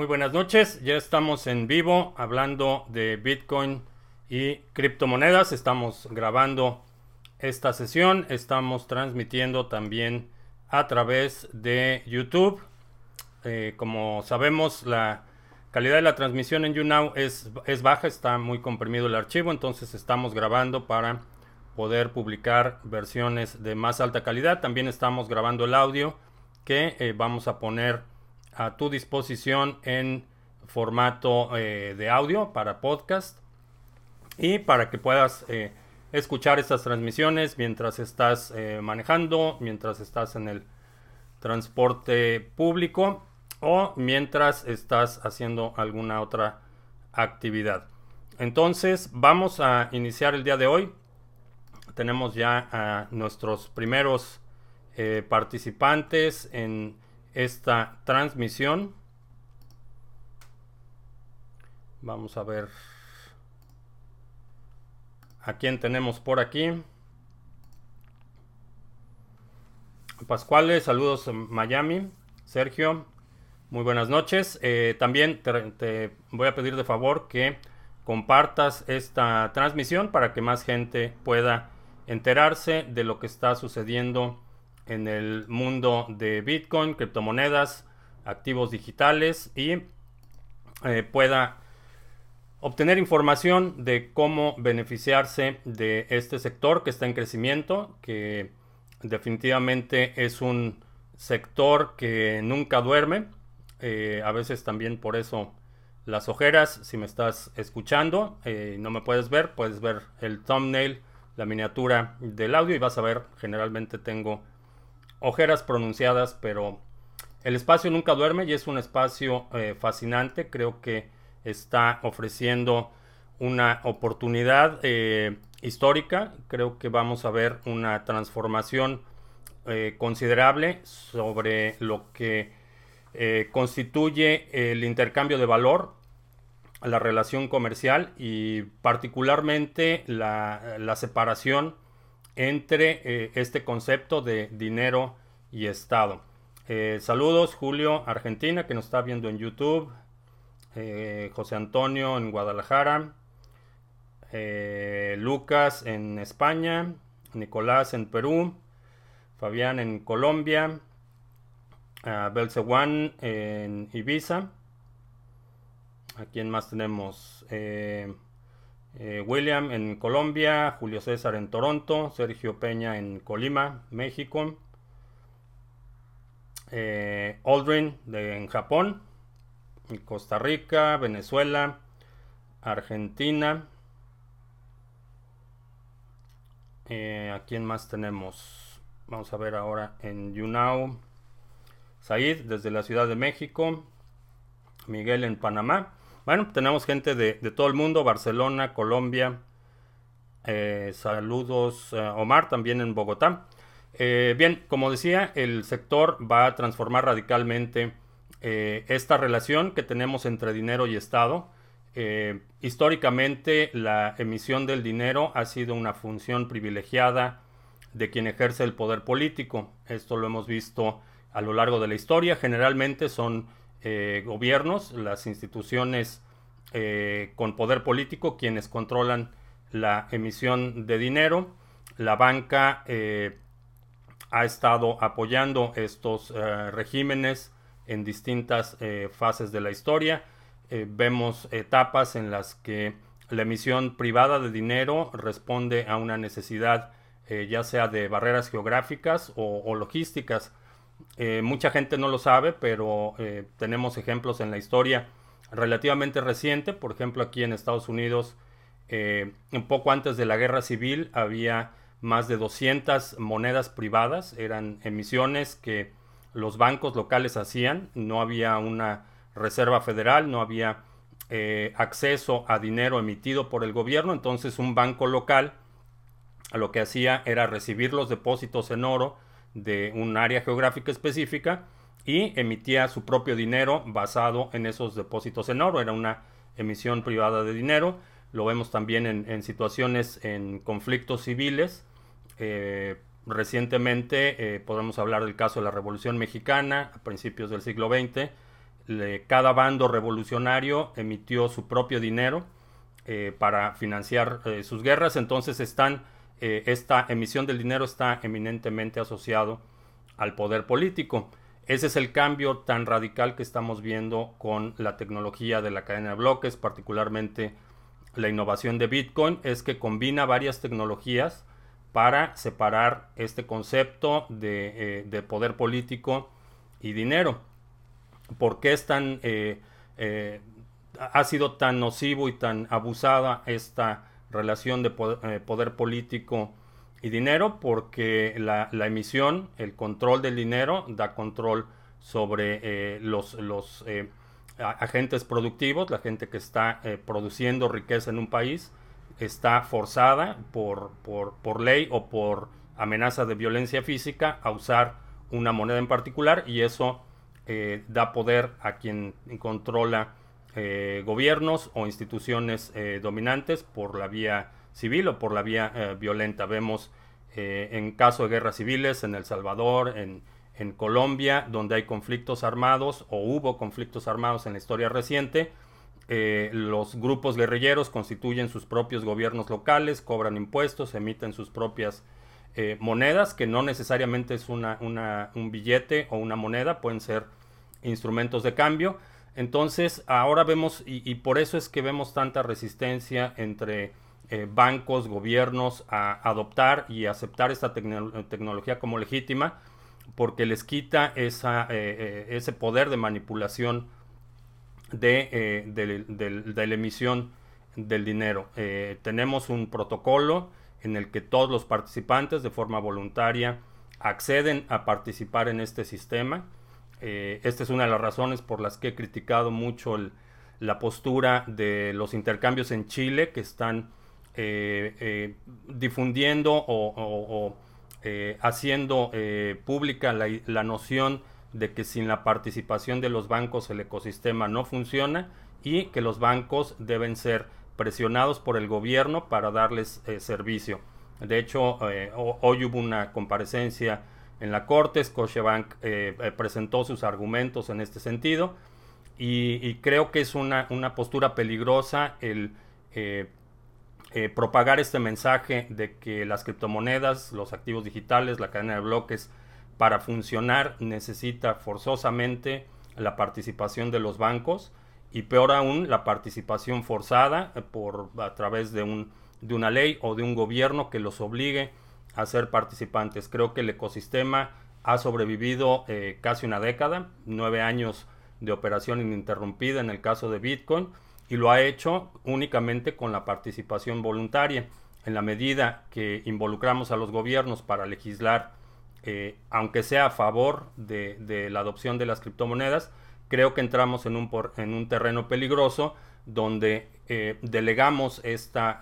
Muy buenas noches, ya estamos en vivo hablando de Bitcoin y criptomonedas. Estamos grabando esta sesión, estamos transmitiendo también a través de YouTube. Eh, como sabemos, la calidad de la transmisión en YouNow es, es baja, está muy comprimido el archivo, entonces estamos grabando para poder publicar versiones de más alta calidad. También estamos grabando el audio que eh, vamos a poner a tu disposición en formato eh, de audio para podcast y para que puedas eh, escuchar estas transmisiones mientras estás eh, manejando, mientras estás en el transporte público o mientras estás haciendo alguna otra actividad. Entonces vamos a iniciar el día de hoy. Tenemos ya a nuestros primeros participantes en esta transmisión. Vamos a ver a quién tenemos por aquí. Pascuales, saludos Miami. Sergio, muy buenas noches. Eh, también te, voy a pedir de favor que compartas esta transmisión para que más gente pueda enterarse de lo que está sucediendo en el mundo de Bitcoin, criptomonedas, activos digitales y eh, pueda obtener información de cómo beneficiarse de este sector que está en crecimiento, que definitivamente es un sector que nunca duerme. Eh, a veces también por eso las ojeras, si me estás escuchando eh, no me puedes ver, puedes ver el thumbnail, la miniatura del audio y vas a ver, generalmente tengo ojeras pronunciadas, pero el espacio nunca duerme y es un espacio eh, fascinante. Creo que está ofreciendo una oportunidad eh, histórica. Creo que vamos a ver una transformación eh, considerable sobre lo que constituye el intercambio de valor, la relación comercial y particularmente la, la separación entre eh, este concepto de dinero y Estado. Eh, saludos, Julio, Argentina, que nos está viendo en YouTube. Eh, José Antonio en Guadalajara. Lucas en España. Nicolás en Perú. Fabián en Colombia. Belcewan en Ibiza. ¿A quién más tenemos? Eh, William en Colombia, Julio César en Toronto, Sergio Peña en Colima, México, eh, Aldrin en Japón, Costa Rica, Venezuela, Argentina. Eh, ¿A quién más tenemos? Vamos a ver ahora en YouNow. Said desde la Ciudad de México. Miguel en Panamá. Bueno, tenemos gente de, todo el mundo, Barcelona, Colombia. Eh, saludos, eh, Omar, también en Bogotá. Eh, bien, como decía, el sector va a transformar radicalmente esta relación que tenemos entre dinero y Estado. históricamente, la emisión del dinero ha sido una función privilegiada de quien ejerce el poder político. Esto lo hemos visto a lo largo de la historia. Generalmente son eh, gobiernos, las instituciones eh, con poder político, quienes controlan la emisión de dinero. La banca eh, ha estado apoyando estos regímenes en distintas fases de la historia. vemos etapas en las que la emisión privada de dinero responde a una necesidad ya sea de barreras geográficas o logísticas eh, mucha gente no lo sabe, pero eh, tenemos ejemplos en la historia relativamente reciente. Por ejemplo, aquí en Estados Unidos, eh, un poco antes de la guerra civil, había más de 200 monedas privadas. Eran emisiones que los bancos locales hacían. No había una reserva federal, no había acceso a dinero emitido por el gobierno. Entonces, un banco local lo que hacía era recibir los depósitos en oro de un área geográfica específica y emitía su propio dinero basado en esos depósitos en oro. Era una emisión privada de dinero. Lo vemos también en, situaciones en conflictos civiles. Eh, recientemente eh, podemos hablar del caso de la Revolución Mexicana a principios del siglo XX. cada bando revolucionario emitió su propio dinero para financiar sus guerras, entonces están, esta emisión del dinero está eminentemente asociado al poder político. Ese es el cambio tan radical que estamos viendo con la tecnología de la cadena de bloques, particularmente la innovación de Bitcoin, es que combina varias tecnologías para separar este concepto de, eh, poder político y dinero. ¿Por qué es tan, eh, eh, ha sido tan nocivo y tan abusada esta relación de poder, político y dinero? Porque la, emisión, el control del dinero, da control sobre los, los agentes productivos, la gente que está produciendo riqueza en un país está forzada por, ley o por amenaza de violencia física a usar una moneda en particular y eso eh, da poder a quien controla eh, gobiernos o instituciones eh, dominantes por la vía civil o por la vía violenta. Vemos en caso de guerras civiles en El Salvador, en, en Colombia, donde hay conflictos armados o hubo conflictos armados en la historia reciente, eh, los grupos guerrilleros constituyen sus propios gobiernos locales, cobran impuestos, emiten sus propias eh, monedas, que no necesariamente es una, un billete o una moneda, pueden ser instrumentos de cambio. Entonces, ahora vemos, y, por eso es que vemos tanta resistencia entre eh, bancos, gobiernos a adoptar y aceptar esta tecnología como legítima, porque les quita esa, ese poder de manipulación de, eh, la emisión del dinero. Eh, tenemos un protocolo en el que todos los participantes de forma voluntaria acceden a participar en este sistema. Eh, esta es una de las razones por las que he criticado mucho la postura de los intercambios en Chile que están difundiendo o, haciendo pública la, noción de que sin la participación de los bancos el ecosistema no funciona y que los bancos deben ser presionados por el gobierno para darles eh, servicio. De hecho, eh, hoy hubo una comparecencia en la Corte, Scotiabank eh, presentó sus argumentos en este sentido y, creo que es una, una postura peligrosa el propagar este mensaje de que las criptomonedas, los activos digitales, la cadena de bloques para funcionar necesita forzosamente la participación de los bancos y peor aún la participación forzada eh, por a través de, un, de una ley o de un gobierno que los obligue a ser participantes. Creo que el ecosistema ha sobrevivido eh, casi una década, nueve años de operación ininterrumpida en el caso de Bitcoin y lo ha hecho únicamente con la participación voluntaria. En la medida que involucramos a los gobiernos para legislar eh, aunque sea a favor de, la adopción de las criptomonedas, creo que entramos en un, en un terreno peligroso donde eh, delegamos esta,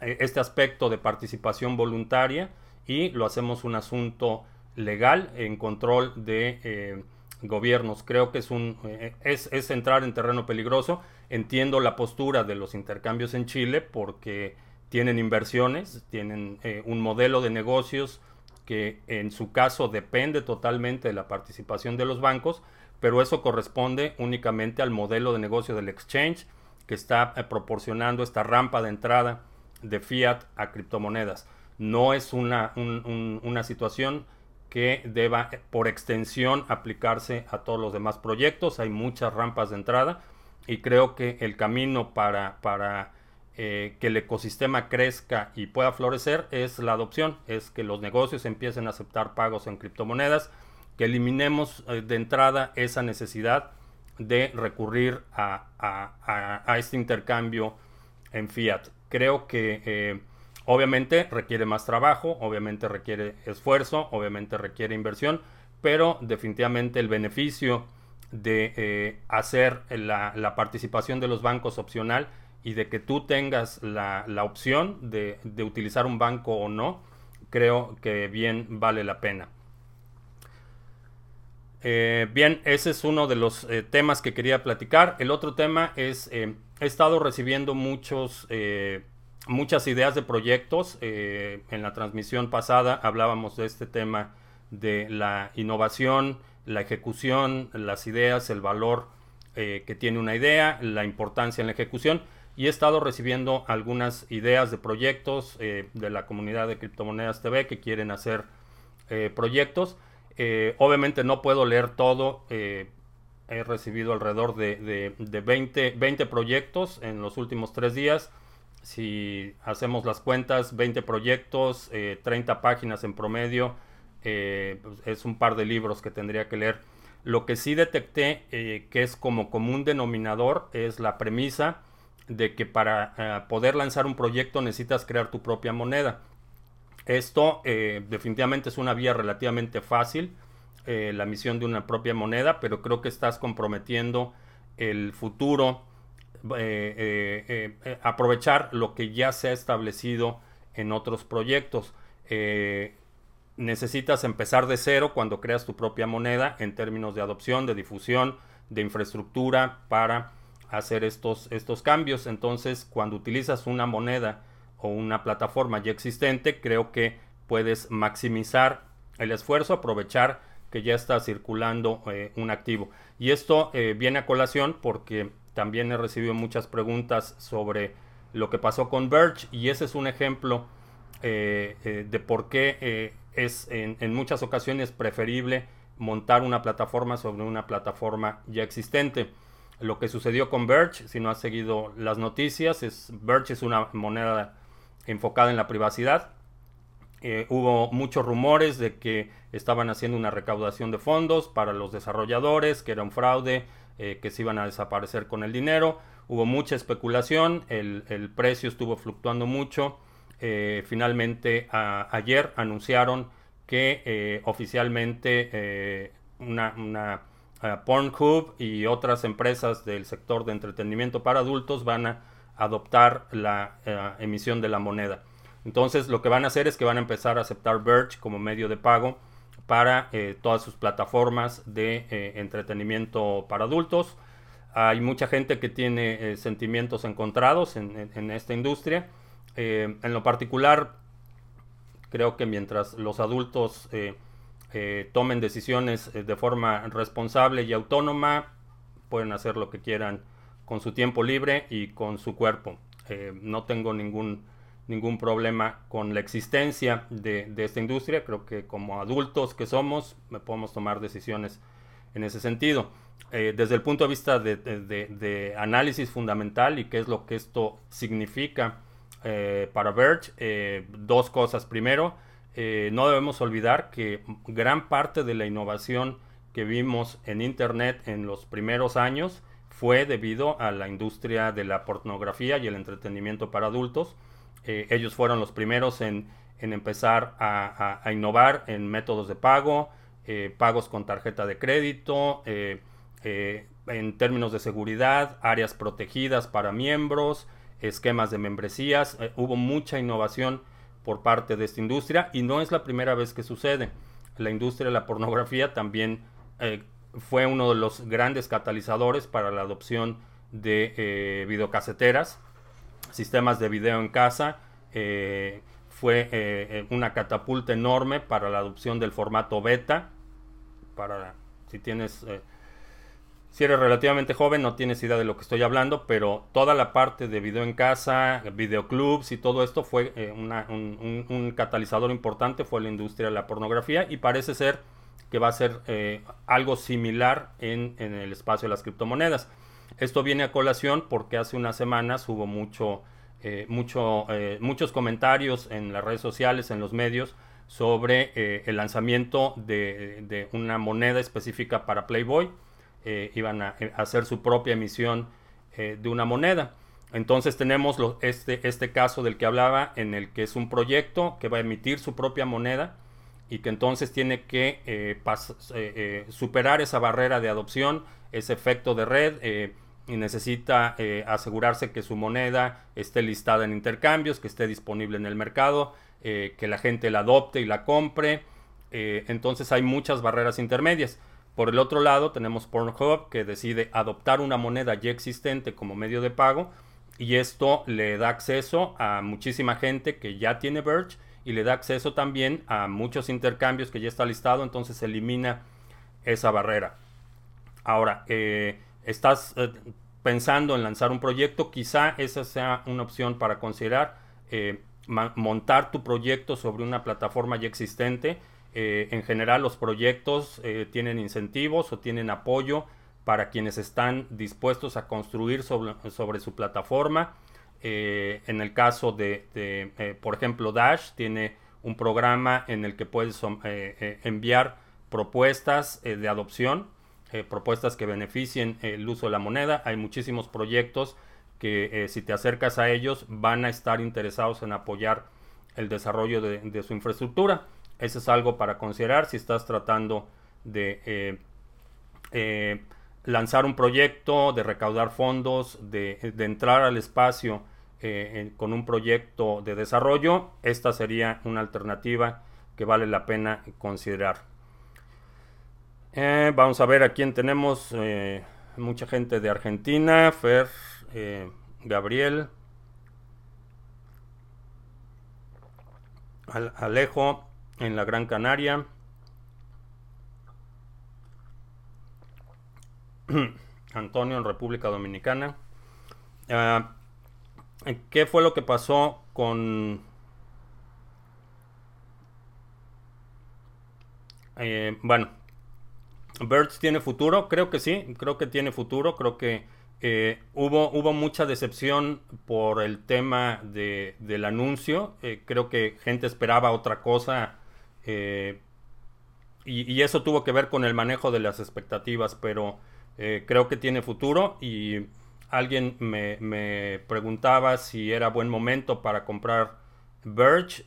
este aspecto de participación voluntaria y lo hacemos un asunto legal en control de gobiernos. Creo que es, un, es, es entrar en terreno peligroso. Entiendo la postura de los intercambios en Chile porque tienen inversiones, tienen un modelo de negocios que en su caso depende totalmente de la participación de los bancos, pero eso corresponde únicamente al modelo de negocio del exchange que está eh, proporcionando esta rampa de entrada de fiat a criptomonedas. No es una, una situación que deba eh, por extensión aplicarse a todos los demás proyectos. Hay muchas rampas de entrada y creo que el camino para, para eh, que el ecosistema crezca y pueda florecer es la adopción, es que los negocios empiecen a aceptar pagos en criptomonedas, que eliminemos eh, de entrada esa necesidad de recurrir a, este intercambio en fiat. Creo que eh, obviamente requiere más trabajo, obviamente requiere esfuerzo, obviamente requiere inversión, pero definitivamente el beneficio de hacer la participación de los bancos opcional y de que tú tengas la, opción de, utilizar un banco o no, creo que bien vale la pena. Eh, bien, ese es uno de los eh, temas que quería platicar. El otro tema es, eh, he estado recibiendo muchos, muchas ideas de proyectos. en la transmisión pasada hablábamos de este tema de la innovación, la ejecución, las ideas, el valor eh, que tiene una idea, la importancia en la ejecución. Y he estado recibiendo algunas ideas de proyectos eh, de la comunidad de criptomonedas TV que quieren hacer eh, obviamente no puedo leer todo. he recibido alrededor de, de, 20, 20 proyectos en los últimos tres días. Si hacemos las cuentas, 20 proyectos, 30 páginas en promedio eh, pues, es un par de libros que tendría que leer. Lo que sí detecté eh, que es como común denominador es la premisa de que para eh, poder lanzar un proyecto necesitas crear tu propia moneda. Esto definitivamente es una vía relativamente fácil, la misión de una propia moneda, pero creo que estás comprometiendo el futuro, aprovechar lo que ya se ha establecido en otros proyectos necesitas empezar de cero cuando creas tu propia moneda en términos de adopción, de difusión, de infraestructura para hacer estos, estos cambios. Entonces, cuando utilizas una moneda o una plataforma ya existente, creo que puedes maximizar el esfuerzo, aprovechar que ya está circulando eh, un activo. Y esto eh, viene a colación porque también he recibido muchas preguntas sobre lo que pasó con Verge y ese es un ejemplo eh, de por qué es en, muchas ocasiones preferible montar una plataforma sobre una plataforma ya existente. Lo que sucedió con Birch, si no has seguido las noticias, es Birch es una moneda enfocada en la privacidad. Eh, hubo muchos rumores de que estaban haciendo una recaudación de fondos para los desarrolladores, que era un fraude, eh, que se iban a desaparecer con el dinero. Hubo mucha especulación, el, precio estuvo fluctuando mucho eh, finalmente ayer anunciaron que oficialmente una, una Pornhub y otras empresas del sector de entretenimiento para adultos van a adoptar la emisión de la moneda. Entonces lo que van a hacer es que van a empezar a aceptar Verge como medio de pago para todas sus plataformas de entretenimiento para adultos. Hay mucha gente que tiene sentimientos encontrados en esta industria. Eh, en lo particular, creo que mientras los adultos eh, eh, tomen decisiones de forma responsable y autónoma, pueden hacer lo que quieran con su tiempo libre y con su cuerpo. no tengo ningún, ningún problema con la existencia de, esta industria. Creo que como adultos que somos, podemos tomar decisiones en ese sentido. desde el punto de vista de, análisis fundamental y qué es lo que esto significa eh, para Verge eh, dos cosas. Primero, eh, no debemos olvidar que gran parte de la innovación que vimos en Internet en los primeros años fue debido a la industria de la pornografía y el entretenimiento para adultos. ellos fueron los primeros en, empezar a, innovar en métodos de pago, pagos con tarjeta de crédito, en términos de seguridad, áreas protegidas para miembros, esquemas de membresías. Eh, hubo mucha innovación por parte de esta industria y no es la primera vez que sucede. La industria de la pornografía también eh, fue uno de los grandes catalizadores para la adopción de eh, videocaseteras, sistemas de video en casa. fue una catapulta enorme para la adopción del formato beta. Para si tienes si eres relativamente joven no tienes idea de lo que estoy hablando, pero toda la parte de video en casa, videoclubs y todo esto fue eh, un, catalizador importante, fue la industria de la pornografía y parece ser que va a ser eh, algo similar en, el espacio de las criptomonedas. Esto viene a colación porque hace unas semanas hubo mucho, eh, mucho, muchos comentarios en las redes sociales, en los medios, sobre el lanzamiento de una moneda específica para Playboy eh, iban a, eh, hacer su propia emisión eh, de una moneda. Entonces tenemos este, este caso del que hablaba, en el que es un proyecto que va a emitir su propia moneda y que entonces tiene que superar esa barrera de adopción, ese efecto de red y necesita asegurarse que su moneda esté listada en intercambios, que esté disponible en el mercado, que la gente la adopte y la compre. entonces hay muchas barreras intermedias. Por el otro lado, tenemos Pornhub que decide adoptar una moneda ya existente como medio de pago y esto le da acceso a muchísima gente que ya tiene Verge y le da acceso también a muchos intercambios que ya está listado, entonces elimina esa barrera. Ahora, eh, estás eh, pensando en lanzar un proyecto, quizá esa sea una opción para considerar. Eh, montar tu proyecto sobre una plataforma ya existente. en general los proyectos tienen incentivos o tienen apoyo para quienes están dispuestos a construir sobre, sobre su plataforma. En el caso de, por ejemplo, Dash tiene un programa en el que puedes enviar propuestas de adopción eh, propuestas que beneficien el uso de la moneda. Hay muchísimos proyectos que eh, si te acercas a ellos van a estar interesados en apoyar el desarrollo de, su infraestructura. Eso es algo para considerar si estás tratando de eh, lanzar un proyecto, de recaudar fondos, de entrar al espacio con un proyecto de desarrollo. Esta sería una alternativa que vale la pena considerar. Eh, vamos a ver a quién tenemos. Eh, mucha gente de Argentina. Fer, eh, Gabriel. Alejo en la Gran Canaria. Antonio en República Dominicana. Ah, ¿Qué fue lo que pasó con... bueno, Birds tiene futuro, creo que sí, creo que tiene futuro, creo que eh, hubo, hubo mucha decepción por el tema del anuncio, eh, creo que gente esperaba otra cosa eh, y, eso tuvo que ver con el manejo de las expectativas, pero creo que tiene futuro y alguien me, me, preguntaba si era buen momento para comprar Verge.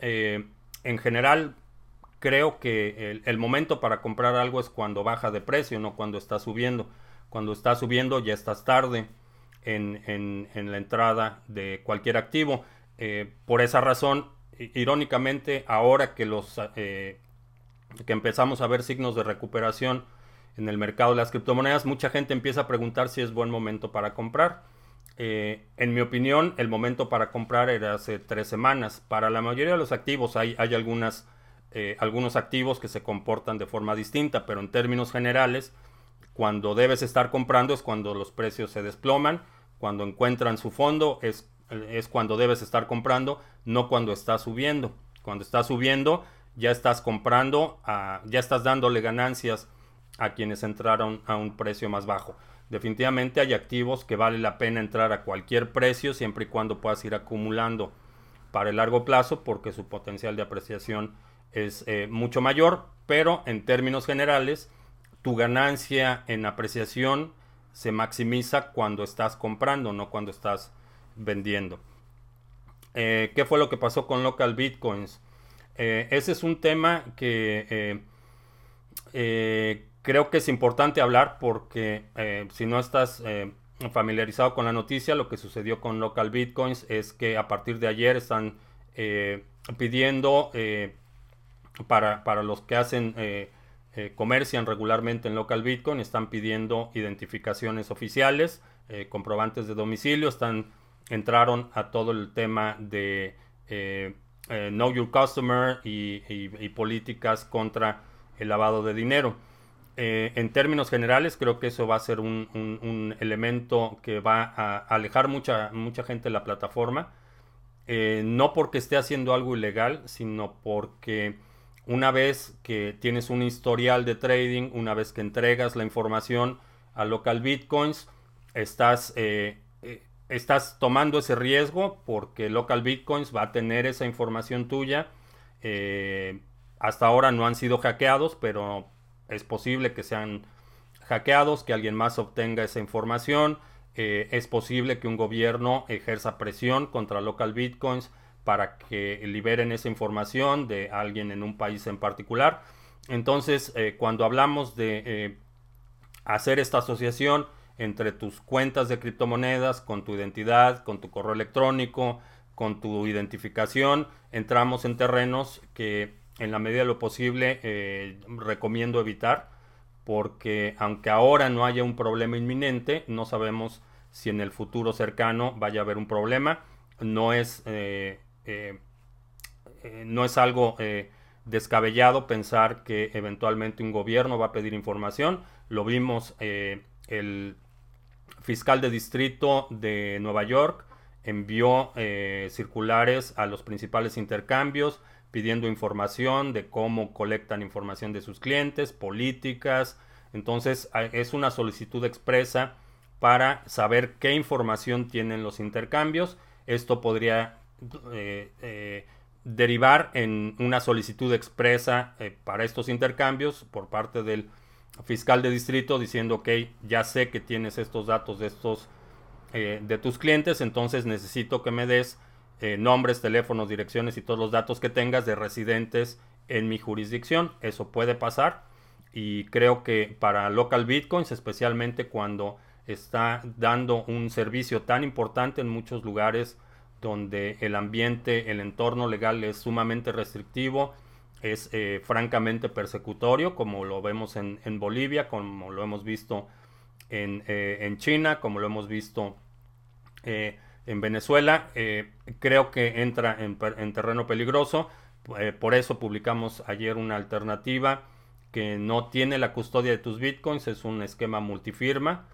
en general, creo que el, momento para comprar algo es cuando baja de precio, no cuando está subiendo. Cuando está subiendo ya estás tarde en, la entrada de cualquier activo. Eh, por esa razón, irónicamente, ahora que los eh, que empezamos a ver signos de recuperación en el mercado de las criptomonedas, mucha gente empieza a preguntar si es buen momento para comprar. Eh, en mi opinión, el momento para comprar era hace tres semanas. Para la mayoría de los activos hay, eh, algunos activos que se comportan de forma distinta, pero en términos generales, cuando debes estar comprando es cuando los precios se desploman, cuando encuentran su fondo es, es cuando debes estar comprando, no cuando está subiendo. Cuando está subiendo ya estás comprando, ya estás dándole ganancias a quienes entraron a un precio más bajo. Definitivamente hay activos que vale la pena entrar a cualquier precio siempre y cuando puedas ir acumulando para el largo plazo porque su potencial de apreciación es eh, mucho mayor, pero en términos generales, tu ganancia en apreciación se maximiza cuando estás comprando, no cuando estás vendiendo. Eh, ¿Qué fue lo que pasó con local bitcoins? Eh, ese es un tema que creo que es importante hablar porque si no estás familiarizado con la noticia, lo que sucedió con local bitcoins es que a partir de ayer están pidiendo para, los que hacen, eh, eh, comercian regularmente en local Bitcoin, están pidiendo identificaciones oficiales, eh, comprobantes de domicilio, están, entraron a todo el tema de Know Your Customer y, políticas contra el lavado de dinero. En términos generales, creo que eso va a ser un, elemento que va a alejar mucha, mucha gente de la plataforma. no porque esté haciendo algo ilegal, sino porque una vez que tienes un historial de trading, una vez que entregas la información a local bitcoins, estás, eh, eh, estás tomando ese riesgo porque local bitcoins va a tener esa información tuya. Eh, hasta ahora no han sido hackeados, pero es posible que sean hackeados, que alguien más obtenga esa información. es posible que un gobierno ejerza presión contra local bitcoins para que liberen esa información de alguien en un país en particular. Entonces, eh, cuando hablamos de eh, hacer esta asociación entre tus cuentas de criptomonedas, con tu identidad, con tu correo electrónico, con tu identificación, entramos en terrenos que en la medida de lo posible eh, recomiendo evitar, porque aunque ahora no haya un problema inminente, no sabemos si en el futuro cercano vaya a haber un problema. No es eh, no es algo descabellado pensar que eventualmente un gobierno va a pedir información. Lo vimos el fiscal de distrito de Nueva York envió circulares a los principales intercambios pidiendo información de cómo colectan información de sus clientes, políticas. Entonces es una solicitud expresa para saber qué información tienen los intercambios. Esto podría eh, eh, derivar en una solicitud expresa eh, para estos intercambios por parte del fiscal de distrito diciendo ok ya sé que tienes estos datos de estos de tus clientes entonces necesito que me des eh, nombres, teléfonos, direcciones y todos los datos que tengas de residentes en mi jurisdicción. Eso puede pasar y creo que para local bitcoins, especialmente cuando está dando un servicio tan importante en muchos lugares donde el ambiente, el entorno legal es sumamente restrictivo, es eh, francamente persecutorio, como lo vemos en, Bolivia, como lo hemos visto en, eh, en, China, como lo hemos visto en Venezuela. Eh, creo que entra en, terreno peligroso. Eh, por eso publicamos ayer una alternativa que no tiene la custodia de tus bitcoins, es un esquema multifirma.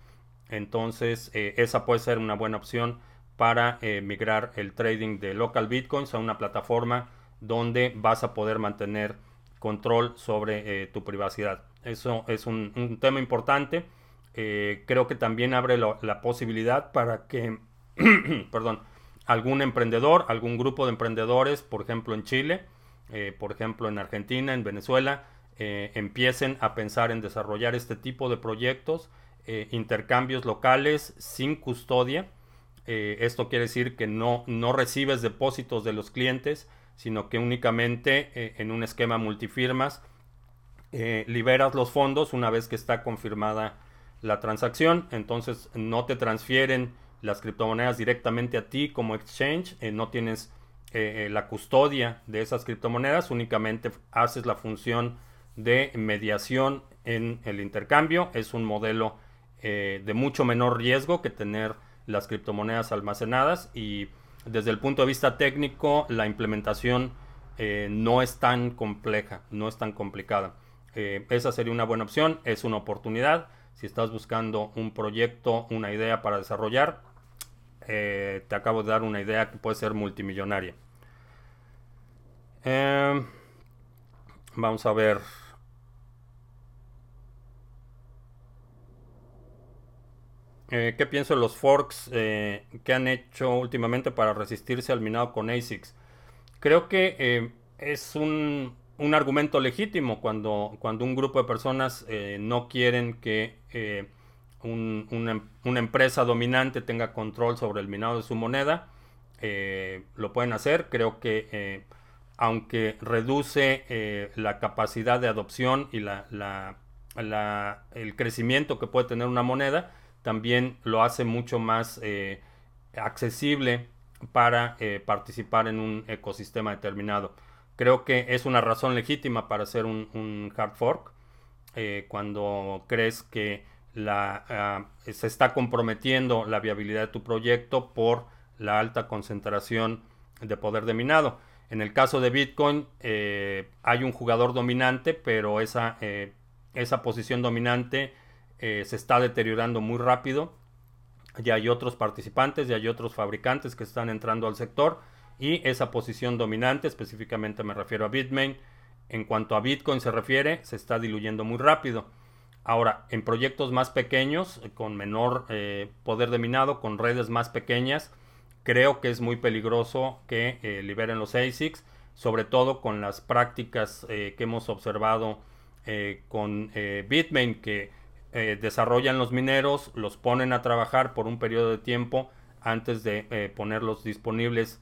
Entonces, eh, esa puede ser una buena opción para migrar el trading de local bitcoins a una plataforma donde vas a poder mantener control sobre tu privacidad. Eso es un, tema importante. Creo que también abre la posibilidad para que perdón, algún emprendedor, algún grupo de emprendedores, por ejemplo en Chile, eh, por ejemplo en Argentina, en Venezuela, eh, empiecen a pensar en desarrollar este tipo de proyectos, eh, intercambios locales sin custodia. esto quiere decir que no, no recibes depósitos de los clientes, sino que únicamente en un esquema multifirmas liberas los fondos una vez que está confirmada la transacción. Entonces no te transfieren las criptomonedas directamente a ti como exchange, eh, no tienes eh, eh, la custodia de esas criptomonedas, únicamente haces la función de mediación en el intercambio. Es un modelo de mucho menor riesgo que tener las criptomonedas almacenadas y desde el punto de vista técnico la implementación no es tan compleja, no es tan complicada. esa sería una buena opción, es una oportunidad. Si estás buscando un proyecto, una idea para desarrollar, eh, te acabo de dar una idea que puede ser multimillonaria. Em, vamos a ver. Eh, ¿Qué pienso de los forks eh, que han hecho últimamente para resistirse al minado con ASICs? Creo que es un, un, argumento legítimo cuando, cuando un grupo de personas no quieren que una, empresa dominante tenga control sobre el minado de su moneda, eh, lo pueden hacer. Creo que eh, aunque reduce eh, la capacidad de adopción y la, el crecimiento que puede tener una moneda, también lo hace mucho más accesible para participar en un ecosistema determinado. Creo que es una razón legítima para hacer un, hard fork cuando crees que ah, se está comprometiendo la viabilidad de tu proyecto por la alta concentración de poder de minado. En el caso de Bitcoin eh, hay un jugador dominante, pero esa, eh, esa posición dominante eh, se está deteriorando muy rápido. Ya hay otros participantes, ya hay otros fabricantes que están entrando al sector y esa posición dominante, específicamente me refiero a Bitmain, en cuanto a Bitcoin se refiere, se está diluyendo muy rápido. Ahora, en proyectos más pequeños, eh, con menor eh, poder de minado, con redes más pequeñas, creo que es muy peligroso que eh, liberen los ASICs, sobre todo con las prácticas que hemos observado con Bitmain, que desarrollan los mineros, los ponen a trabajar por un periodo de tiempo antes de ponerlos disponibles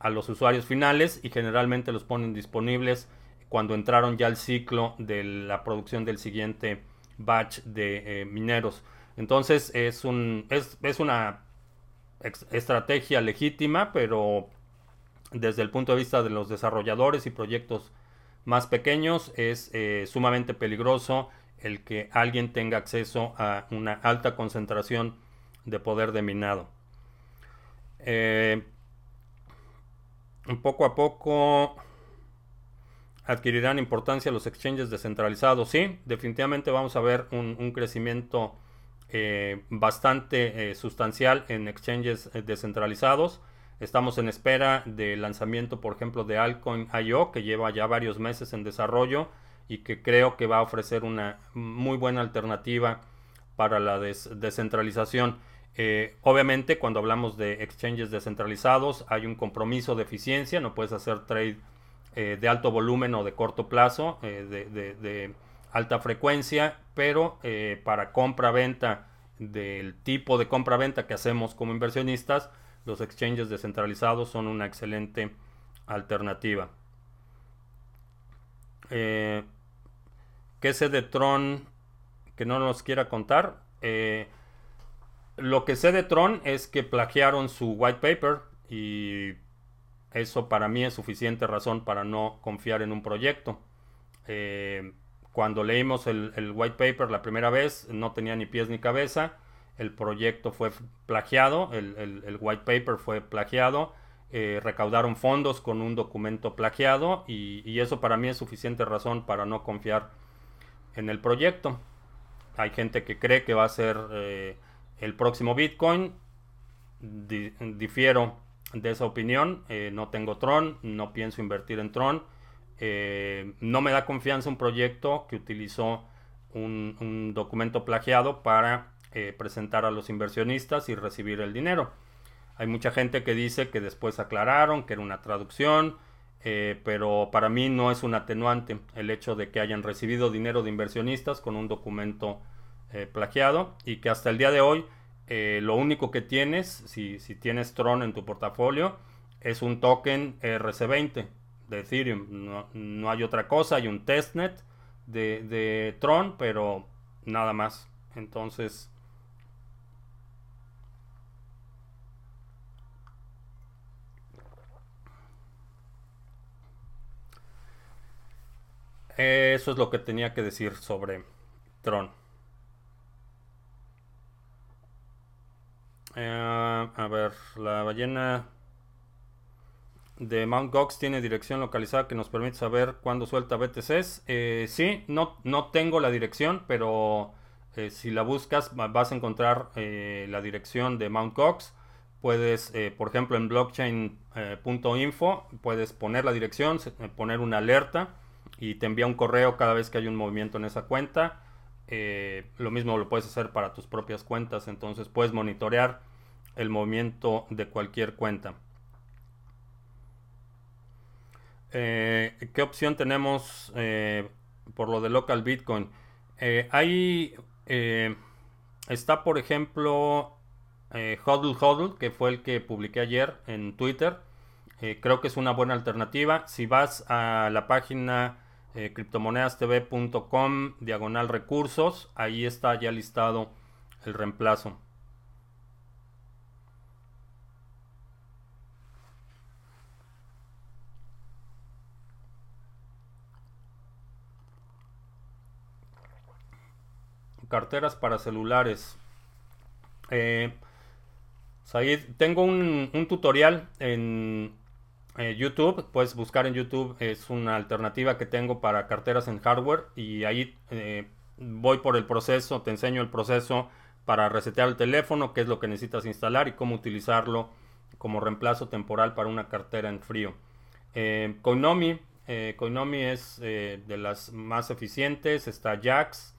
a los usuarios finales y generalmente los ponen disponibles cuando entraron ya al ciclo de la producción del siguiente batch de eh, mineros. Entonces es, un, es, una estrategia legítima, pero desde el punto de vista de los desarrolladores y proyectos más pequeños es eh, sumamente peligroso el que alguien tenga acceso a una alta concentración de poder de minado. Eh, poco a poco adquirirán importancia los exchanges descentralizados. Sí, definitivamente vamos a ver un, crecimiento eh, bastante eh, sustancial en exchanges eh, descentralizados. Estamos en espera del lanzamiento, por ejemplo, de Alcoin.io, que lleva ya varios meses en desarrollo y que creo que va a ofrecer una muy buena alternativa para la descentralización. Obviamente, cuando hablamos de exchanges descentralizados, hay un compromiso de eficiencia, no puedes hacer trade eh, de alto volumen o de corto plazo, eh, de, alta frecuencia, pero eh, para compra-venta del tipo de compra-venta que hacemos como inversionistas, los exchanges descentralizados son una excelente alternativa. ¿Qué sé de Tron que no nos quiera contar? Lo que sé de Tron es que plagiaron su white paper y eso para mí es suficiente razón para no confiar en un proyecto. Eh, cuando leímos el, white paper la primera vez, no tenía ni pies ni cabeza. El proyecto fue plagiado, el, white paper fue plagiado. Eh, recaudaron fondos con un documento plagiado y, eso para mí es suficiente razón para no confiar en el proyecto. Hay gente que cree que va a ser eh, el próximo Bitcoin. difiero de esa opinión. Eh, no tengo Tron, no pienso invertir en Tron. Eh, no me da confianza un proyecto que utilizó un, documento plagiado para eh, presentar a los inversionistas y recibir el dinero. Hay mucha gente que dice que después aclararon que era una traducción, pero para mí no es un atenuante el hecho de que hayan recibido dinero de inversionistas con un documento plagiado y que hasta el día de hoy eh, lo único que tienes, si, tienes Tron en tu portafolio, es un token RC20 de Ethereum. No, hay otra cosa, hay un testnet de, de Tron, pero nada más. Entonces... Eso es lo que tenía que decir sobre Tron. Eh, a ver, la ballena de Mount Gox tiene dirección localizada que nos permite saber cuándo suelta BTCs. Eh, sí, no, no tengo la dirección, pero eh, si la buscas vas a encontrar la dirección de Mount Gox. Puedes, por ejemplo, en blockchain.info, puedes poner la dirección, poner una alerta y te envía un correo cada vez que hay un movimiento en esa cuenta. Eh, lo mismo lo puedes hacer para tus propias cuentas, entonces puedes monitorear el movimiento de cualquier cuenta. Eh, ¿Qué opción tenemos eh, por lo de local Bitcoin? ahí está, por ejemplo, Hodl Hodl, que fue el que publiqué ayer en Twitter. creo que es una buena alternativa. Si vas a la página eh, criptomonedastv.com diagonal recursos. Ahí está ya listado el reemplazo. Carteras para celulares. Eh, tengo un, un tutorial en eh, YouTube, puedes buscar en YouTube, es una alternativa que tengo para carteras en hardware y ahí eh, voy por el proceso, te enseño el proceso para resetear el teléfono, qué es lo que necesitas instalar y cómo utilizarlo como reemplazo temporal para una cartera en frío. Eh, Koinomi, Koinomi es de las más eficientes, está Jax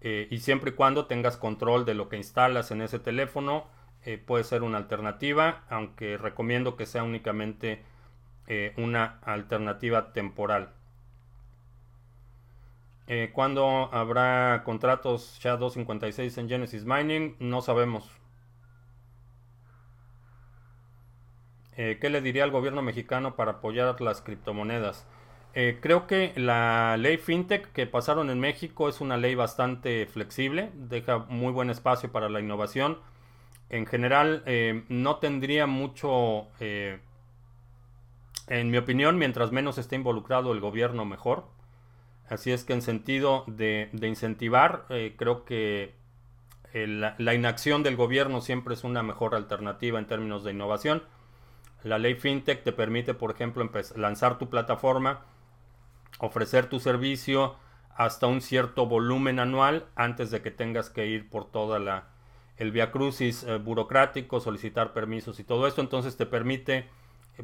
y siempre y cuando tengas control de lo que instalas en ese teléfono, puede ser una alternativa, aunque recomiendo que sea únicamente eh, una alternativa temporal. Eh, ¿Cuándo habrá contratos SHA-256 en Genesis Mining? No sabemos. Eh, ¿Qué le diría al gobierno mexicano para apoyar las criptomonedas? creo que la ley FinTech que pasaron en México es una ley bastante flexible, deja muy buen espacio para la innovación. En general, no tendría mucho en mi opinión, mientras menos esté involucrado el gobierno, mejor. Así es que en sentido de, incentivar, eh, creo que la inacción del gobierno siempre es una mejor alternativa en términos de innovación. La ley FinTech te permite, por ejemplo, lanzar tu plataforma ofrecer tu servicio hasta un cierto volumen anual antes de que tengas que ir por toda la el via crucis eh, burocrático, solicitar permisos y todo esto, entonces te permite eh,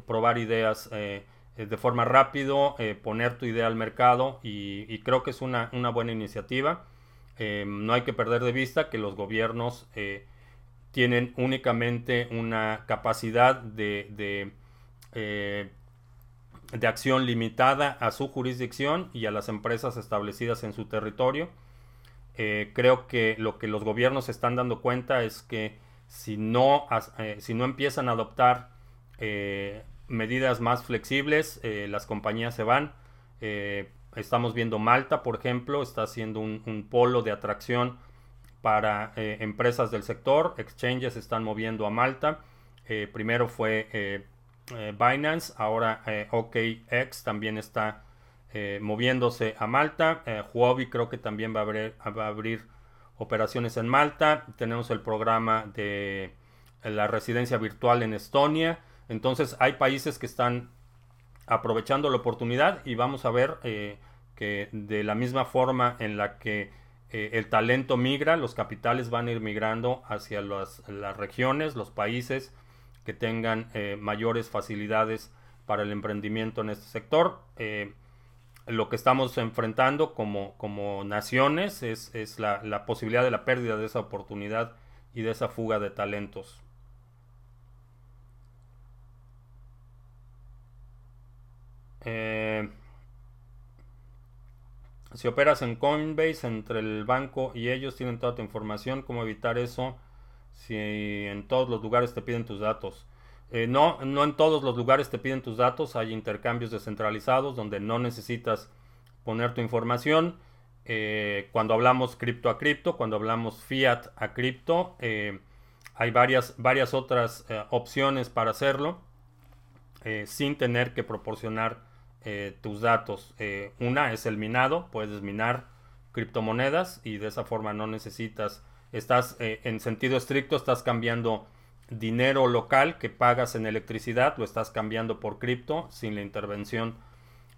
probar ideas eh, de forma rápido, poner tu idea al mercado y, creo que es una, una buena iniciativa. no hay que perder de vista que los gobiernos tienen únicamente una capacidad de, de de acción limitada a su jurisdicción y a las empresas establecidas en su territorio. Eh, creo que lo que los gobiernos están dando cuenta es que si no, eh, si no empiezan a adoptar eh, medidas más flexibles, las compañías se van. estamos viendo Malta, por ejemplo, está siendo un polo de atracción para empresas del sector. Exchanges están moviendo a Malta. primero fue eh, Binance, ahora eh, OKX también está eh, moviéndose a Malta, Huobi creo que también va a, abrir, operaciones en Malta, tenemos el programa de la residencia virtual en Estonia, entonces hay países que están aprovechando la oportunidad y vamos a ver que de la misma forma en la que el talento migra, los capitales van a ir migrando hacia las, regiones, los países, que tengan eh, mayores facilidades para el emprendimiento en este sector. Eh, lo que estamos enfrentando como, como naciones es, la, posibilidad de la pérdida de esa oportunidad y de esa fuga de talentos. Eh, si operas en Coinbase, entre el banco y ellos tienen toda tu información, ¿cómo evitar eso? si en todos los lugares te piden tus datos. Eh, no, no en todos los lugares te piden tus datos, hay intercambios descentralizados donde no necesitas poner tu información. Eh, cuando hablamos cripto a cripto, cuando hablamos fiat a cripto, hay varias, varias otras opciones para hacerlo sin tener que proporcionar tus datos. una es el minado, puedes minar criptomonedas y de esa forma no necesitas estás eh, en sentido estricto, estás cambiando dinero local que pagas en electricidad, lo estás cambiando por cripto sin la intervención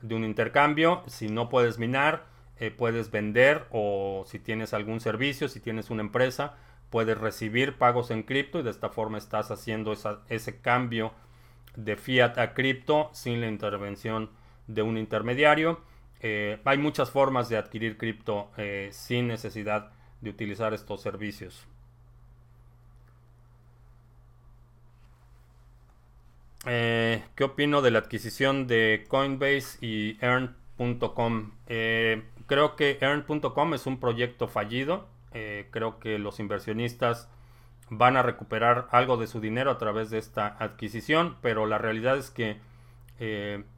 de un intercambio. Si no puedes minar, eh, puedes vender o si tienes algún servicio, si tienes una empresa, puedes recibir pagos en cripto y de esta forma estás haciendo ese cambio de fiat a cripto sin la intervención de un intermediario. Eh, hay muchas formas de adquirir cripto sin necesidad de utilizar estos servicios. Eh, ¿Qué opino de la adquisición de Coinbase y Earn.com? Eh, creo que Earn.com es un proyecto fallido. Eh, creo que los inversionistas van a recuperar algo de su dinero a través de esta adquisición, pero la realidad es que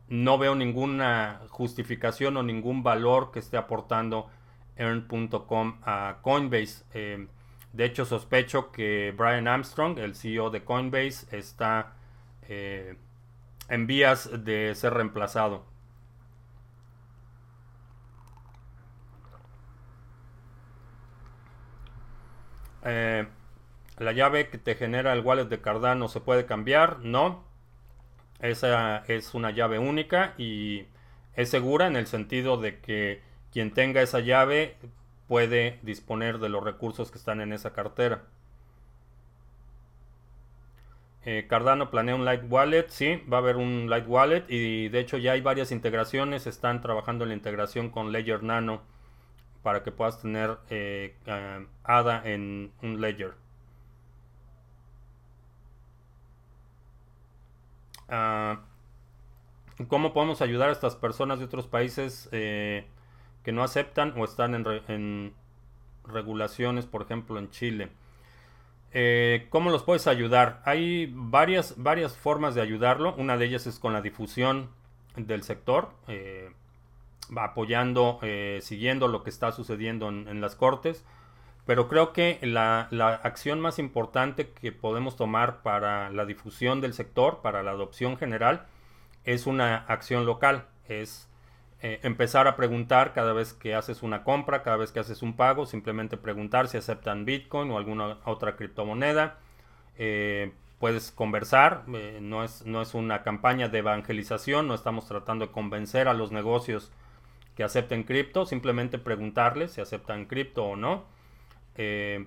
no veo ninguna justificación o ningún valor que esté aportando earn.com a Coinbase. Eh, de hecho, sospecho que Brian Armstrong, el CEO de Coinbase, está eh, en vías de ser reemplazado. Eh, la llave que te genera el wallet de Cardano se puede cambiar, no. Esa es una llave única y es segura en el sentido de que quien tenga esa llave puede disponer de los recursos que están en esa cartera. Eh, Cardano planea un Light Wallet, sí, va a haber un Light Wallet y de hecho ya hay varias integraciones, están trabajando en la integración con Ledger Nano para que puedas tener eh, ADA en un Ledger. Ah, ¿Cómo podemos ayudar a estas personas de otros países? Eh, que no aceptan o están en, regulaciones, por ejemplo, en Chile. Eh, ¿Cómo los puedes ayudar? Hay varias, varias formas de ayudarlo. Una de ellas es con la difusión del sector, eh, apoyando, siguiendo lo que está sucediendo en, las cortes. Pero creo que la, la, acción más importante que podemos tomar para la difusión del sector, para la adopción general, es una acción local. Es eh, empezar a preguntar cada vez que haces una compra, cada vez que haces un pago, simplemente preguntar si aceptan Bitcoin o alguna otra criptomoneda. Eh, puedes conversar, eh, no, es, no es una campaña de evangelización, no estamos tratando de convencer a los negocios que acepten cripto, simplemente preguntarles si aceptan cripto o no. Eh,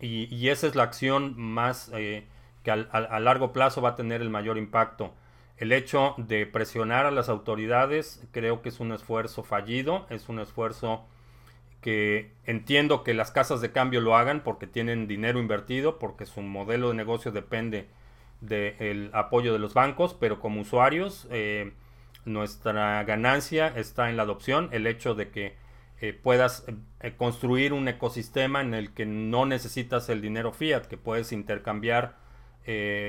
y, esa es la acción más eh, que a largo plazo va a tener el mayor impacto. El hecho de presionar a las autoridades creo que es un esfuerzo fallido, es un esfuerzo que entiendo que las casas de cambio lo hagan porque tienen dinero invertido, porque su modelo de negocio depende del apoyo de los bancos, pero como usuarios eh, nuestra ganancia está en la adopción, el hecho de que eh, puedas eh, construir un ecosistema en el que no necesitas el dinero fiat, que puedes intercambiar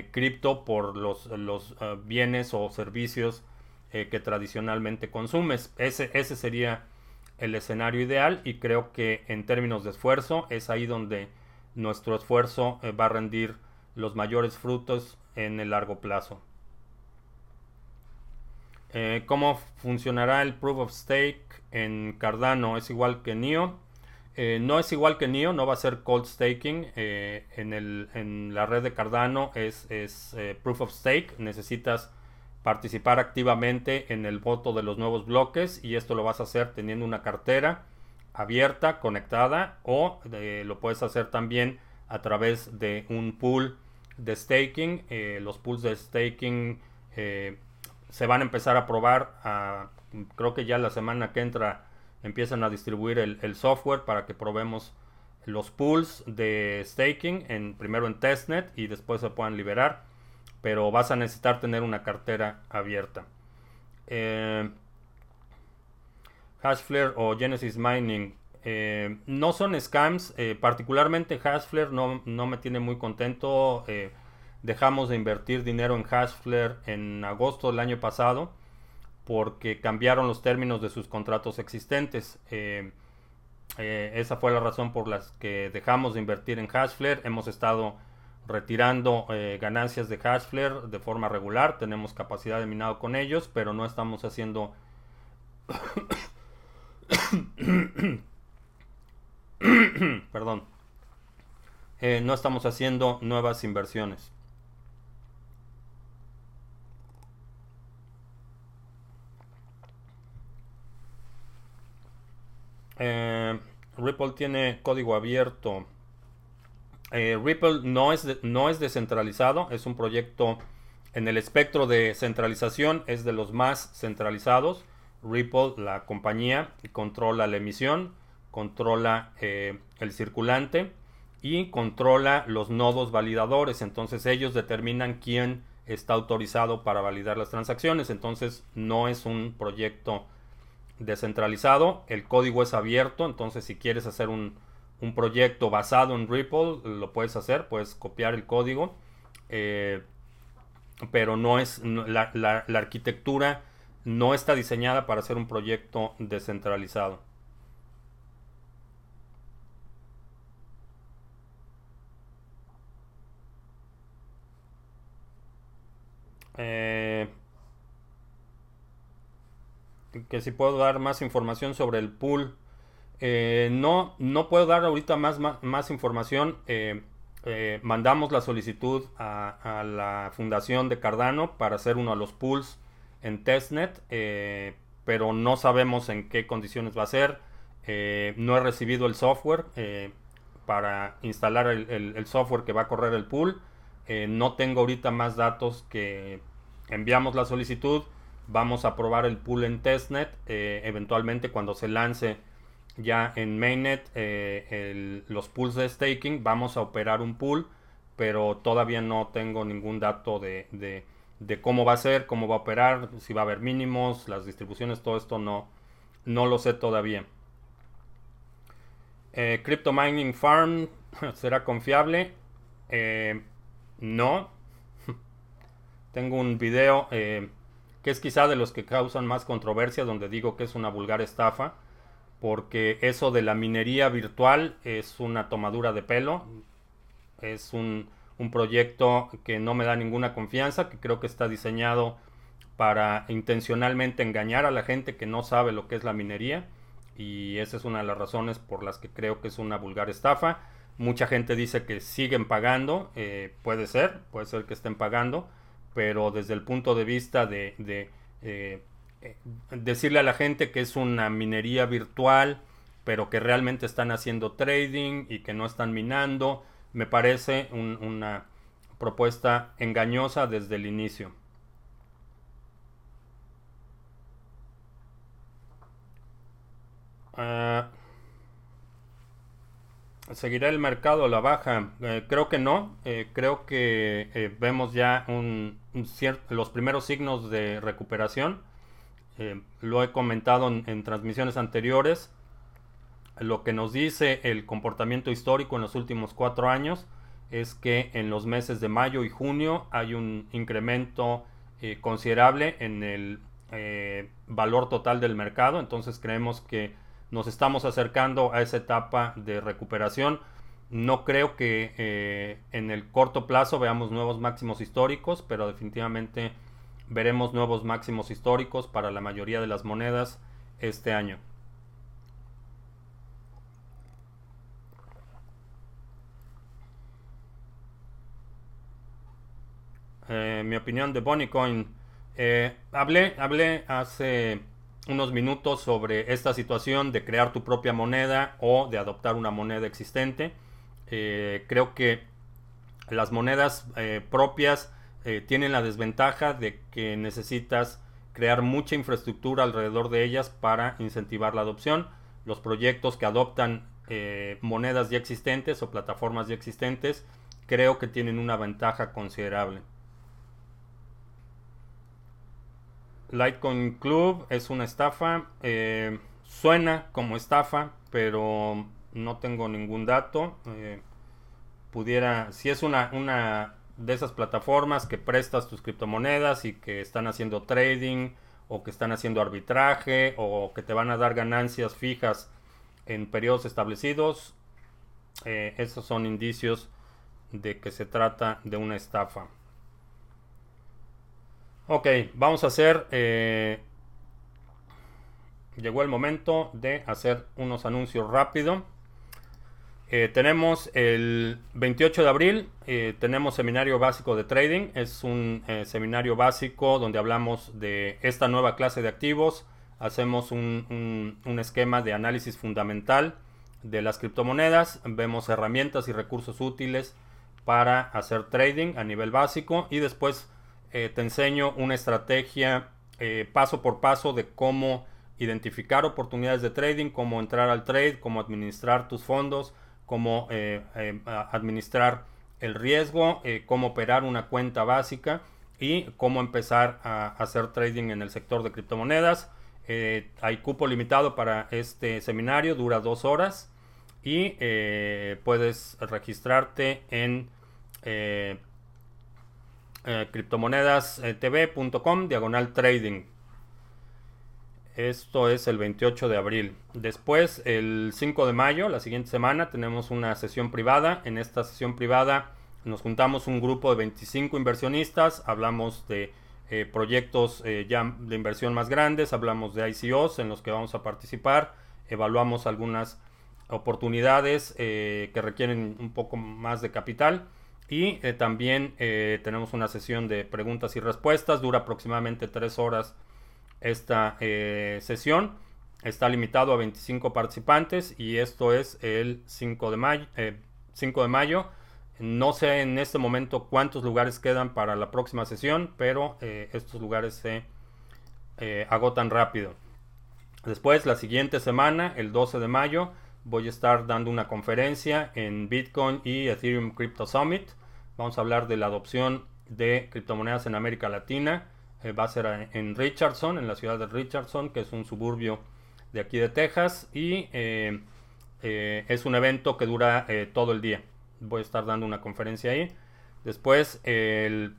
cripto por los, los bienes o servicios que tradicionalmente consumes. Ese, ese sería el escenario ideal y creo que en términos de esfuerzo es ahí donde nuestro esfuerzo va a rendir los mayores frutos en el largo plazo. Eh, ¿Cómo funcionará el Proof of Stake en Cardano? ¿Es igual que NIO? Eh, no es igual que NIO, no va a ser cold staking. Eh, en, el, en, la red de Cardano es, es Proof of Stake. Necesitas participar activamente en el voto de los nuevos bloques y esto lo vas a hacer teniendo una cartera abierta, conectada o lo puedes hacer también a través de un pool de staking. Eh, los pools de staking eh, se van a empezar a probar. Creo que ya la semana que entra empiezan a distribuir el, software para que probemos los pools de staking. En, primero en testnet y después se puedan liberar. Pero vas a necesitar tener una cartera abierta. Eh, Hashflare o Genesis Mining eh, no son scams, eh, particularmente Hashflare no, me tiene muy contento. Dejamos de invertir dinero en Hashflare en agosto del año pasado porque cambiaron los términos de sus contratos existentes. esa fue la razón por la que dejamos de invertir en Hashflare. Hemos estado retirando ganancias de Hashflare de forma regular. Tenemos capacidad de minado con ellos, pero no estamos haciendo Perdón. Eh, no estamos haciendo nuevas inversiones. Eh, Ripple tiene código abierto. Eh, Ripple no es, no es descentralizado, es un proyecto en el espectro de centralización, es de los más centralizados. Ripple, la compañía, controla la emisión, controla eh, el circulante y controla los nodos validadores. Entonces ellos determinan quién está autorizado para validar las transacciones. Entonces no es un proyecto descentralizado. El código es abierto. Entonces si quieres hacer un, proyecto basado en Ripple, lo puedes hacer. Puedes copiar el código. Eh, pero no es la, la arquitectura no está diseñada para ser un proyecto descentralizado. Eh, que si puedo dar más información sobre el pool. Eh, no, no puedo dar ahorita más, más, información. Eh, mandamos la solicitud a, la fundación de Cardano para hacer uno de los pools en testnet, pero no sabemos en qué condiciones va a ser. no he recibido el software para instalar el software que va a correr el pool. Eh, no tengo ahorita más datos que enviamos la solicitud. Vamos a probar el pool en testnet. Eh, eventualmente cuando se lance ya en mainnet eh, los pools de staking, vamos a operar un pool. Pero todavía no tengo ningún dato de, de, cómo va a ser, cómo va a operar, si va a haber mínimos, las distribuciones, todo esto no, no lo sé todavía. Crypto Mining Farm será confiable. No. Tengo un video eh, que es quizá de los que causan más controversia, donde digo que es una vulgar estafa, porque eso de la minería virtual es una tomadura de pelo, es un, un proyecto que no me da ninguna confianza, que creo que está diseñado para intencionalmente engañar a la gente que no sabe lo que es la minería, y esa es una de las razones por las que creo que es una vulgar estafa. Mucha gente dice que siguen pagando, eh, puede ser, puede ser que estén pagando, pero desde el punto de vista de, eh, decirle a la gente que es una minería virtual, pero que realmente están haciendo trading y que no están minando, me parece una propuesta engañosa desde el inicio. Uh, ¿Seguirá el mercado a la baja? Eh, creo que no. Eh, creo que eh, vemos ya un, los primeros signos de recuperación. lo he comentado en, transmisiones anteriores. Lo que nos dice el comportamiento histórico en los últimos cuatro años es que en los meses de mayo y junio hay un incremento considerable en el valor total del mercado. Entonces creemos que nos estamos acercando a esa etapa de recuperación. No creo que eh, en el corto plazo veamos nuevos máximos históricos, pero definitivamente veremos nuevos máximos históricos para la mayoría de las monedas este año. Eh, mi opinión de Bonniecoin. Eh, hablé, hablé hace unos minutos sobre esta situación de crear tu propia moneda o de adoptar una moneda existente. Eh, creo que las monedas eh, propias eh, tienen la desventaja de que necesitas crear mucha infraestructura alrededor de ellas para incentivar la adopción. Los proyectos que adoptan monedas ya existentes o plataformas ya existentes creo que tienen una ventaja considerable. Litecoin Club es una estafa. Suena como estafa, pero no tengo ningún dato. Eh, pudiera, si es una, una de esas plataformas que prestas tus criptomonedas y que están haciendo trading o que están haciendo arbitraje o que te van a dar ganancias fijas en periodos establecidos, eh, esos son indicios de que se trata de una estafa. Ok, vamos a hacer... Eh, llegó el momento de hacer unos anuncios rápido. Eh, tenemos el 28 de abril, eh, tenemos seminario básico de trading. Es un seminario básico donde hablamos de esta nueva clase de activos. Hacemos un, un, esquema de análisis fundamental de las criptomonedas. Vemos herramientas y recursos útiles para hacer trading a nivel básico. Y después eh, te enseño una estrategia eh, paso por paso de cómo identificar oportunidades de trading, cómo entrar al trade, cómo administrar tus fondos, cómo eh, administrar el riesgo, cómo operar una cuenta básica y cómo empezar a hacer trading en el sector de criptomonedas. hay cupo limitado para este seminario, dura dos horas y puedes registrarte en eh, criptomonedastv.com diagonal trading. Esto es el 28 de abril. Después, el 5 de mayo, la siguiente semana, tenemos una sesión privada. En esta sesión privada nos juntamos un grupo de 25 inversionistas, hablamos de eh, proyectos eh, ya de inversión más grandes, hablamos de ICOs en los que vamos a participar, evaluamos algunas oportunidades que requieren un poco más de capital y eh, también eh, tenemos una sesión de preguntas y respuestas. Dura aproximadamente tres horas esta eh, sesión. Está limitado a 25 participantes y esto es el 5 de mayo. 5 de mayo. No sé en este momento cuántos lugares quedan para la próxima sesión, pero estos lugares se agotan rápido. Después, la siguiente semana, el 12 de mayo, voy a estar dando una conferencia en Bitcoin y Ethereum Crypto Summit. Vamos a hablar de la adopción de criptomonedas en América Latina. Eh, va a ser en Richardson, en la ciudad de Richardson, que es un suburbio de aquí de Texas. Y eh, eh, es un evento que dura todo el día. Voy a estar dando una conferencia ahí. Después, el,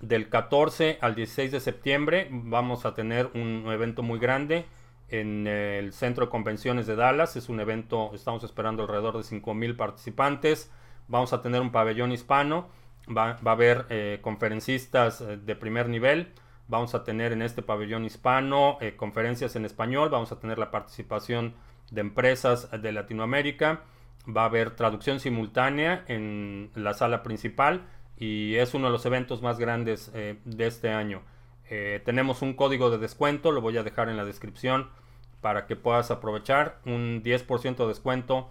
del 14 al 16 de septiembre, vamos a tener un evento muy grande en el Centro de Convenciones de Dallas. Es un evento, estamos esperando alrededor de 5.000 participantes. Vamos a tener un pabellón hispano. Va, a haber eh, conferencistas eh, de primer nivel. Vamos a tener en este pabellón hispano eh, conferencias en español. Vamos a tener la participación de empresas de Latinoamérica. Va a haber traducción simultánea en la sala principal y es uno de los eventos más grandes de este año. Tenemos un código de descuento, lo voy a dejar en la descripción para que puedas aprovechar un 10% de descuento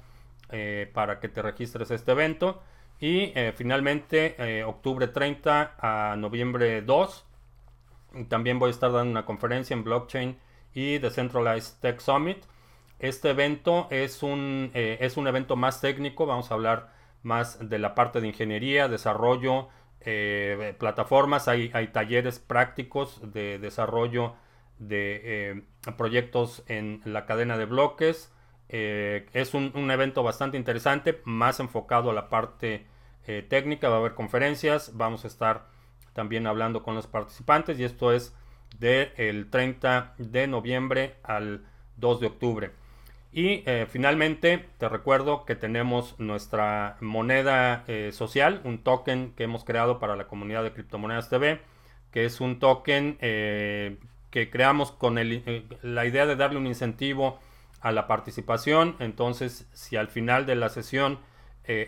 para que te registres este evento. Y finalmente, octubre 30 a noviembre 2, también voy a estar dando una conferencia en blockchain y Decentralized Tech Summit. Este evento es un, eh, es un evento más técnico, vamos a hablar más de la parte de ingeniería, desarrollo, eh, plataformas, hay, hay, talleres prácticos de desarrollo de eh, proyectos en la cadena de bloques. es un, evento bastante interesante, más enfocado a la parte técnica, va a haber conferencias, vamos a estar también hablando con los participantes y esto es del 30 de noviembre al 2 de octubre. Y eh, finalmente te recuerdo que tenemos nuestra moneda eh, social, un token que hemos creado para la comunidad de criptomonedas TV, que es un token eh, que creamos con la idea de darle un incentivo a la participación. Entonces, si al final de la sesión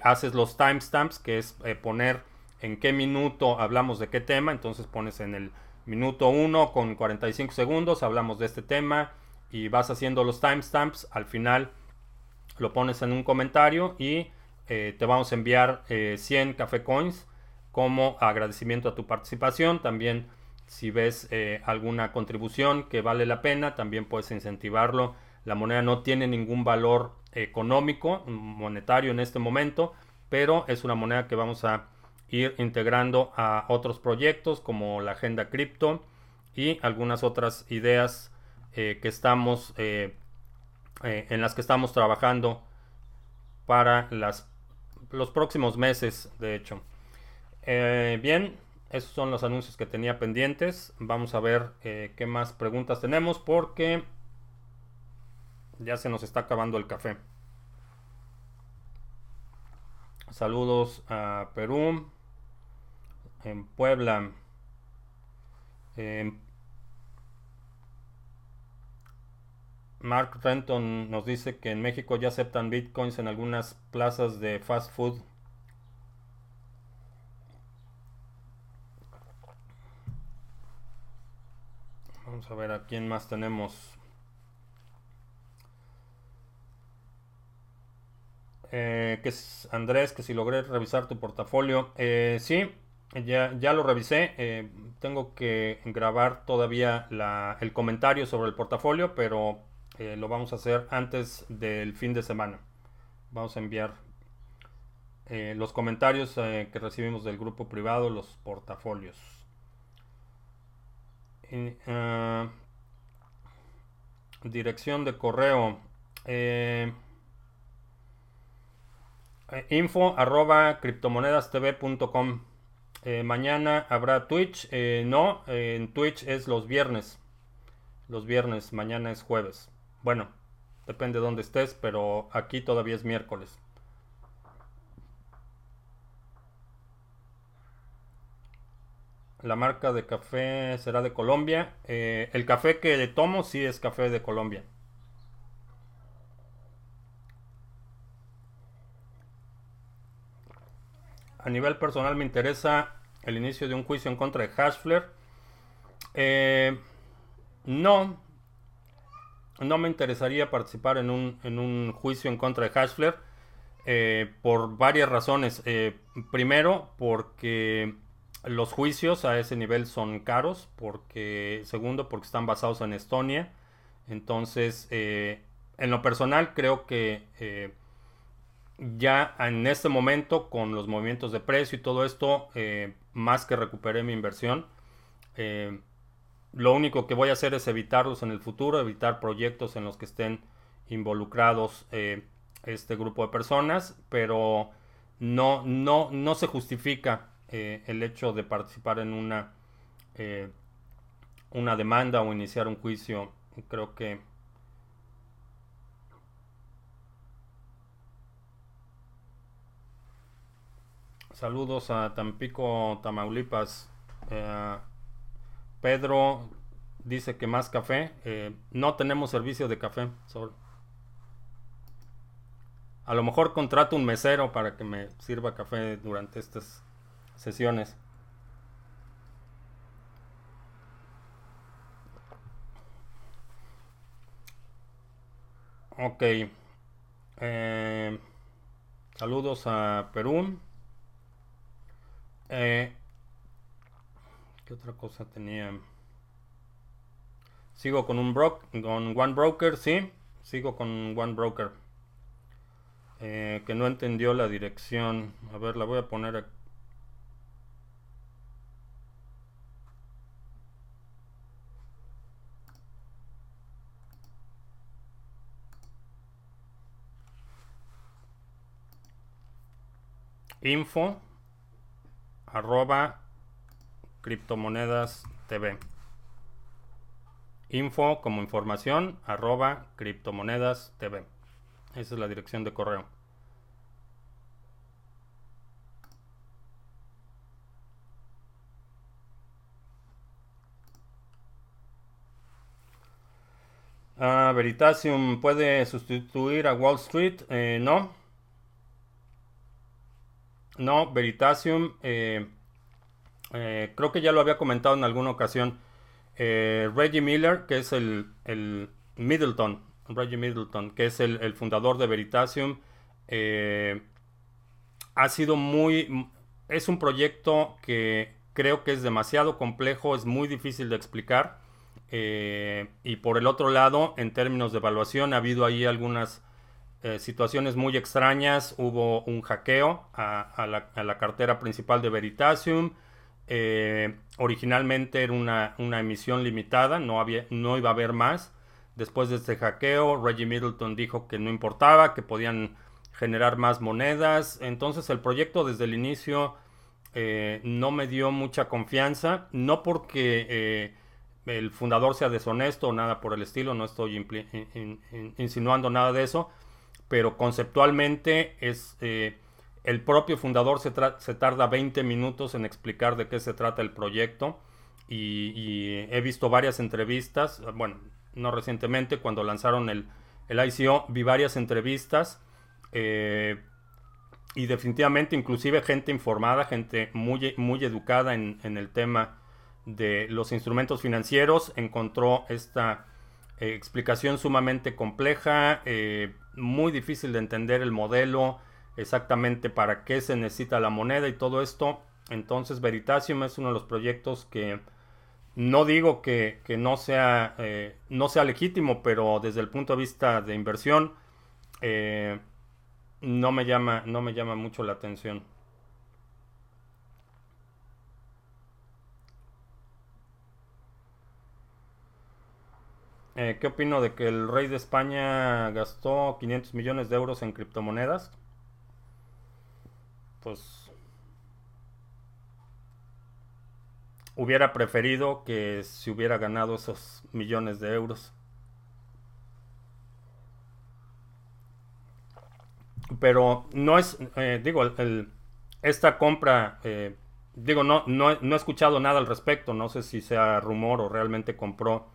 haces los timestamps, que es poner en qué minuto hablamos de qué tema, entonces pones en el minuto 1 con 45 segundos, hablamos de este tema y vas haciendo los timestamps, al final lo pones en un comentario y eh, te vamos a enviar 100 eh, café coins como agradecimiento a tu participación. También si ves eh, alguna contribución que vale la pena, también puedes incentivarlo. La moneda no tiene ningún valor económico, monetario en este momento, pero es una moneda que vamos a ir integrando a otros proyectos como la agenda cripto y algunas otras ideas eh, que estamos eh, eh, en las que estamos trabajando para las, los próximos meses de hecho. Bien esos son los anuncios que tenía pendientes. Vamos a ver qué más preguntas tenemos porque ya se nos está acabando el café saludos a Perú en Puebla. Mark Renton nos dice que en México ya aceptan bitcoins en algunas plazas de fast food. Vamos a ver a quién más tenemos. Eh, que es Andrés, que si logré revisar tu portafolio. Eh, sí, ya, ya lo revisé. Eh, tengo que grabar todavía el comentario sobre el portafolio, pero eh, lo vamos a hacer antes del fin de semana. Vamos a enviar los comentarios que recibimos del grupo privado, los portafolios. Dirección de correo. Info arroba criptomonedastv.com eh, mañana habrá Twitch. Eh, no, en Twitch es los viernes. Los viernes, mañana es jueves. Bueno, depende de dónde estés, pero aquí todavía es miércoles. La marca de café será de Colombia. Eh, el café que tomo sí es café de Colombia. A nivel personal me interesa el inicio de un juicio en contra de Hashflare. Eh, no, no me interesaría participar en un, juicio en contra de Hashflare eh, por varias razones. Eh, primero, porque los juicios a ese nivel son caros. Porque, segundo, porque están basados en Estonia. Entonces, en lo personal, creo que ya en este momento, con los movimientos de precio y todo esto, eh, más que recuperé mi inversión, eh, lo único que voy a hacer es evitarlos en el futuro, evitar proyectos en los que estén involucrados eh, este grupo de personas, pero no, no, no se justifica el hecho de participar en una, una demanda o iniciar un juicio. Creo que Saludos a Tampico, Tamaulipas. Eh, Pedro dice que más café. Eh, no tenemos servicio de café. Solo. A lo mejor contrato un mesero para que me sirva café durante estas sesiones. Ok. Eh, saludos a Perú. Eh, ¿Qué otra cosa tenía? Sigo con un bro con One Broker, sí. Sigo con One Broker. Eh, que no entendió la dirección. A ver, la voy a poner aquí. info arroba criptomonedas TV. Info como información arroba criptomonedas TV. Esa es la dirección de correo. Ah, Veritasium puede sustituir a Wall Street. Eh, no. No, Veritasium. Eh, eh, creo que ya lo había comentado en alguna ocasión. Eh, Reggie Miller, que es el, el, Middleton, Reggie Middleton, que es el, fundador de Veritasium, ha sido muy... Es un proyecto que creo que es demasiado complejo, es muy difícil de explicar. y por el otro lado, en términos de evaluación, ha habido ahí algunas situaciones muy extrañas. Hubo un hackeo a, la, cartera principal de Veritasium. Eh, originalmente era una, emisión limitada, no, iba a haber más. Después de este hackeo, Reggie Middleton dijo que no importaba, que podían generar más monedas. Entonces el proyecto desde el inicio eh, no me dio mucha confianza, no porque eh, el fundador sea deshonesto o nada por el estilo, no estoy insinuando nada de eso, pero conceptualmente es el propio fundador se, tarda 20 minutos en explicar de qué se trata el proyecto y, he visto varias entrevistas, bueno, no recientemente, cuando lanzaron el, el ICO, vi varias entrevistas eh, y definitivamente inclusive gente informada, gente muy, muy educada en, el tema de los instrumentos financieros, encontró esta eh, explicación sumamente compleja, eh, muy difícil de entender el modelo, exactamente para qué se necesita la moneda y todo esto. Entonces Veritasium es uno de los proyectos que no digo que, no, sea, eh, no sea legítimo, pero desde el punto de vista de inversión no, me llama, no me llama mucho la atención. Eh, ¿Qué opino de que el rey de España gastó 500 millones de euros en criptomonedas? pues hubiera preferido que se hubiera ganado esos millones de euros. Pero no es, eh, digo, esta compra, eh, digo, no, no, he escuchado nada al respecto, no sé si sea rumor o realmente compró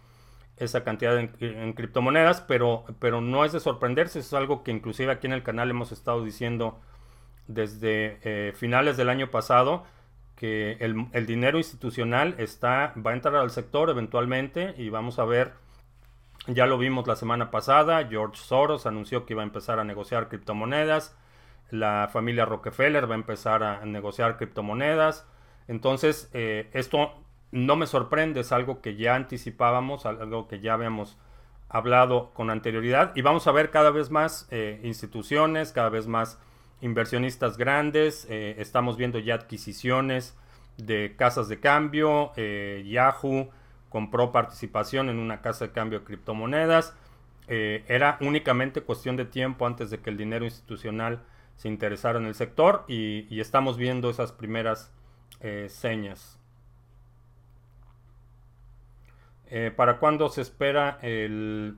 esa cantidad en, criptomonedas, pero, pero no es de sorprenderse, es algo que inclusive aquí en el canal hemos estado diciendo desde eh, finales del año pasado que el, dinero institucional está, va a entrar al sector eventualmente y vamos a ver, ya lo vimos la semana pasada, George Soros anunció que iba a empezar a negociar criptomonedas, la familia Rockefeller va a empezar a negociar criptomonedas, entonces eh, esto no me sorprende, es algo que ya anticipábamos, algo que ya habíamos hablado con anterioridad y vamos a ver cada vez más eh, instituciones, cada vez más inversionistas grandes, eh, estamos viendo ya adquisiciones de casas de cambio, eh, Yahoo compró participación en una casa de cambio de criptomonedas, era únicamente cuestión de tiempo antes de que el dinero institucional se interesara en el sector y, estamos viendo esas primeras señas. ¿Para cuándo se espera el,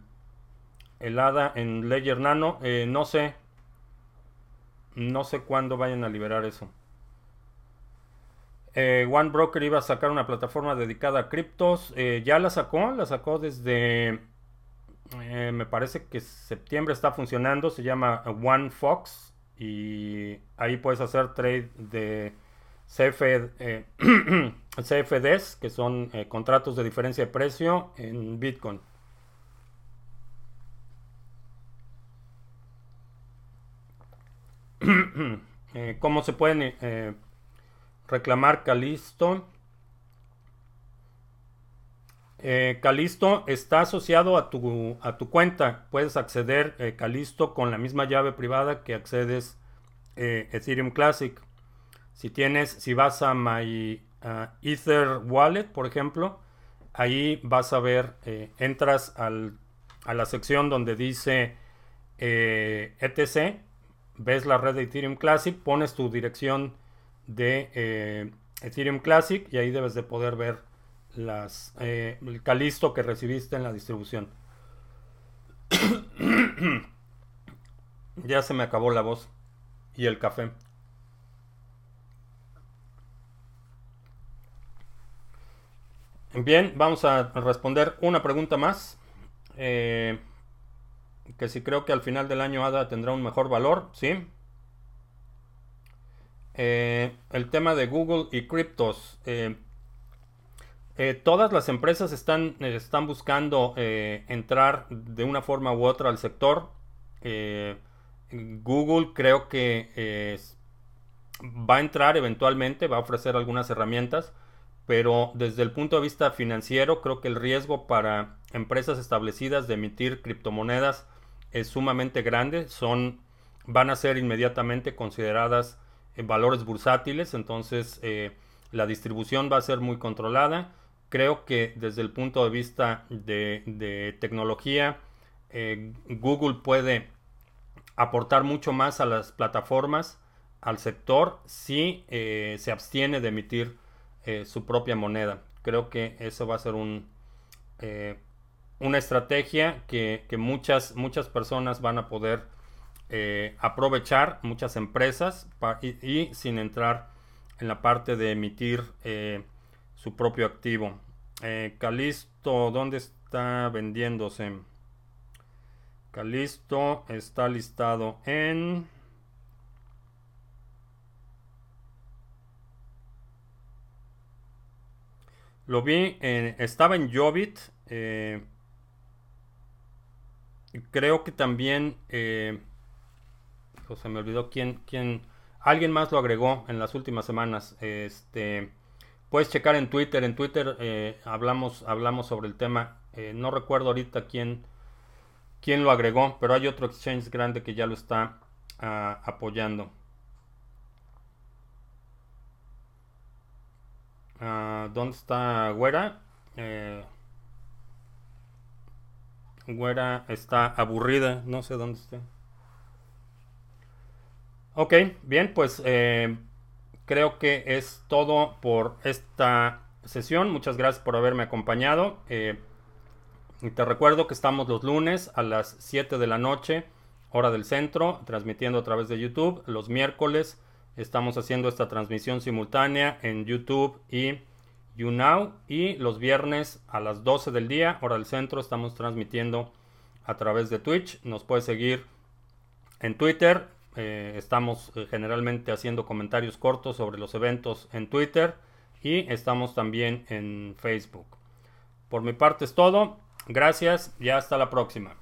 el ADA en Ledger Nano? no sé, no sé cuándo vayan a liberar eso. Eh, One Broker iba a sacar una plataforma dedicada a criptos. Eh, ya la sacó, la sacó desde. Eh, me parece que septiembre está funcionando. Se llama One Fox. Y ahí puedes hacer trade de CFDs, que son contratos de diferencia de precio en Bitcoin. Eh, ¿Cómo se pueden eh, reclamar Calisto? Calisto está asociado a tu, a tu cuenta. Puedes acceder Calisto con la misma llave privada que accedes Ethereum Classic. Si tienes, si vas a My Ether Wallet, por ejemplo, ahí vas a ver, entras al, a la sección donde dice etc ves la red de Ethereum Classic, pones tu dirección de eh, Ethereum Classic y ahí debes de poder ver las, eh, el calisto que recibiste en la distribución. ya se me acabó la voz y el café. Bien, vamos a responder una pregunta más. Eh, que si creo que al final del año ADA tendrá un mejor valor, sí. Eh, el tema de Google y criptos. Eh, todas las empresas están, están buscando entrar de una forma u otra al sector. Google creo que va a entrar eventualmente, va a ofrecer algunas herramientas, pero desde el punto de vista financiero creo que el riesgo para empresas establecidas de emitir criptomonedas es sumamente grande, son, van a ser inmediatamente consideradas en valores bursátiles, entonces eh, la distribución va a ser muy controlada. Creo que desde el punto de vista de, tecnología, eh, Google puede aportar mucho más a las plataformas, al sector, si eh, se abstiene de emitir su propia moneda. Creo que eso va a ser un, una estrategia que, muchas, muchas personas van a poder eh, aprovechar, muchas empresas, y, sin entrar en la parte de emitir eh, su propio activo. Eh, Calisto, ¿dónde está vendiéndose? Calisto está listado en... Lo vi, en, estaba en Jovit. Creo que también, eh, se me olvidó quién, quién, alguien más lo agregó en las últimas semanas. Este, puedes checar en Twitter, en Twitter eh, hablamos, hablamos sobre el tema. Eh, no recuerdo ahorita quién, quién lo agregó, pero hay otro exchange grande que ya lo está ah, apoyando. Ah, ¿Dónde está Güera? Eh, Güera está aburrida, no sé dónde está. Ok, bien, pues eh, creo que es todo por esta sesión. Muchas gracias por haberme acompañado. Eh, y te recuerdo que estamos los lunes a las 7 de la noche, hora del centro, transmitiendo a través de YouTube. Los miércoles estamos haciendo esta transmisión simultánea en YouTube y YouNow. Y los viernes a las 12 del día, hora del centro, estamos transmitiendo a través de Twitch. Nos puede seguir en Twitter. Eh, estamos eh, generalmente haciendo comentarios cortos sobre los eventos en Twitter. Y estamos también en Facebook. Por mi parte es todo. Gracias y hasta la próxima.